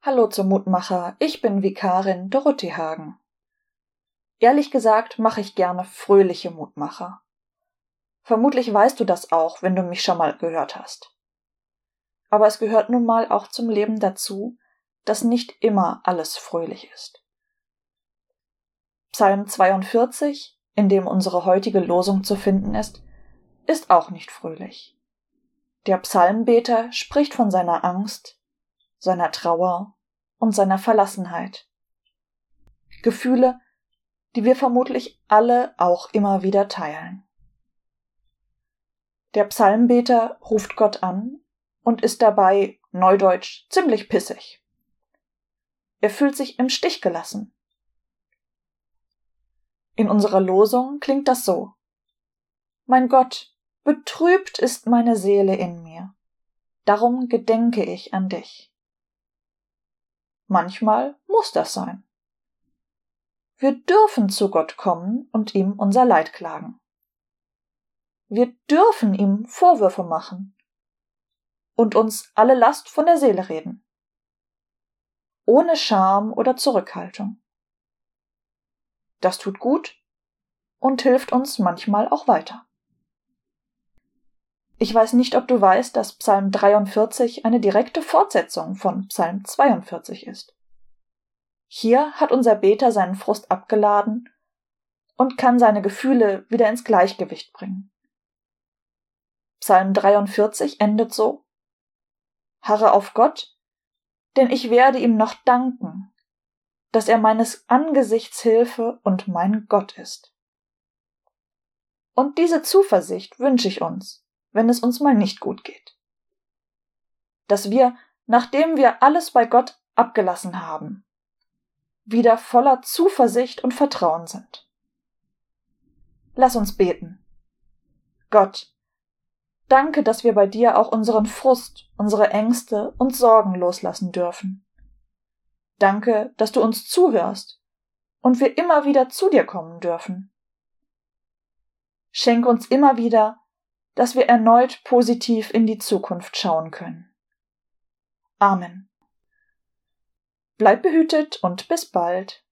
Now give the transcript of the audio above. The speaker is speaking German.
Hallo zum Mutmacher, ich bin Vikarin Dorothee Hagen. Ehrlich gesagt mache ich gerne fröhliche Mutmacher. Vermutlich weißt du das auch, wenn du mich schon mal gehört hast. Aber es gehört nun mal auch zum Leben dazu, dass nicht immer alles fröhlich ist. Psalm 42, in dem unsere heutige Losung zu finden ist, ist auch nicht fröhlich. Der Psalmbeter spricht von seiner Angst, seiner Trauer und seiner Verlassenheit. Gefühle, die wir vermutlich alle auch immer wieder teilen. Der Psalmbeter ruft Gott an und ist dabei, neudeutsch, ziemlich pissig. Er fühlt sich im Stich gelassen. In unserer Losung klingt das so. Mein Gott, betrübt ist meine Seele in mir. Darum gedenke ich an dich. Manchmal muss das sein. Wir dürfen zu Gott kommen und ihm unser Leid klagen. Wir dürfen ihm Vorwürfe machen und uns alle Last von der Seele reden. Ohne Scham oder Zurückhaltung. Das tut gut und hilft uns manchmal auch weiter. Ich weiß nicht, ob du weißt, dass Psalm 43 eine direkte Fortsetzung von Psalm 42 ist. Hier hat unser Beter seinen Frust abgeladen und kann seine Gefühle wieder ins Gleichgewicht bringen. Psalm 43 endet so Harre auf Gott, denn ich werde ihm noch danken, dass er meines Angesichts Hilfe und mein Gott ist. Und diese Zuversicht wünsche ich uns wenn es uns mal nicht gut geht. Dass wir, nachdem wir alles bei Gott abgelassen haben, wieder voller Zuversicht und Vertrauen sind. Lass uns beten. Gott, danke, dass wir bei dir auch unseren Frust, unsere Ängste und Sorgen loslassen dürfen. Danke, dass du uns zuhörst und wir immer wieder zu dir kommen dürfen. Schenk uns immer wieder dass wir erneut positiv in die Zukunft schauen können. Amen. Bleib behütet und bis bald.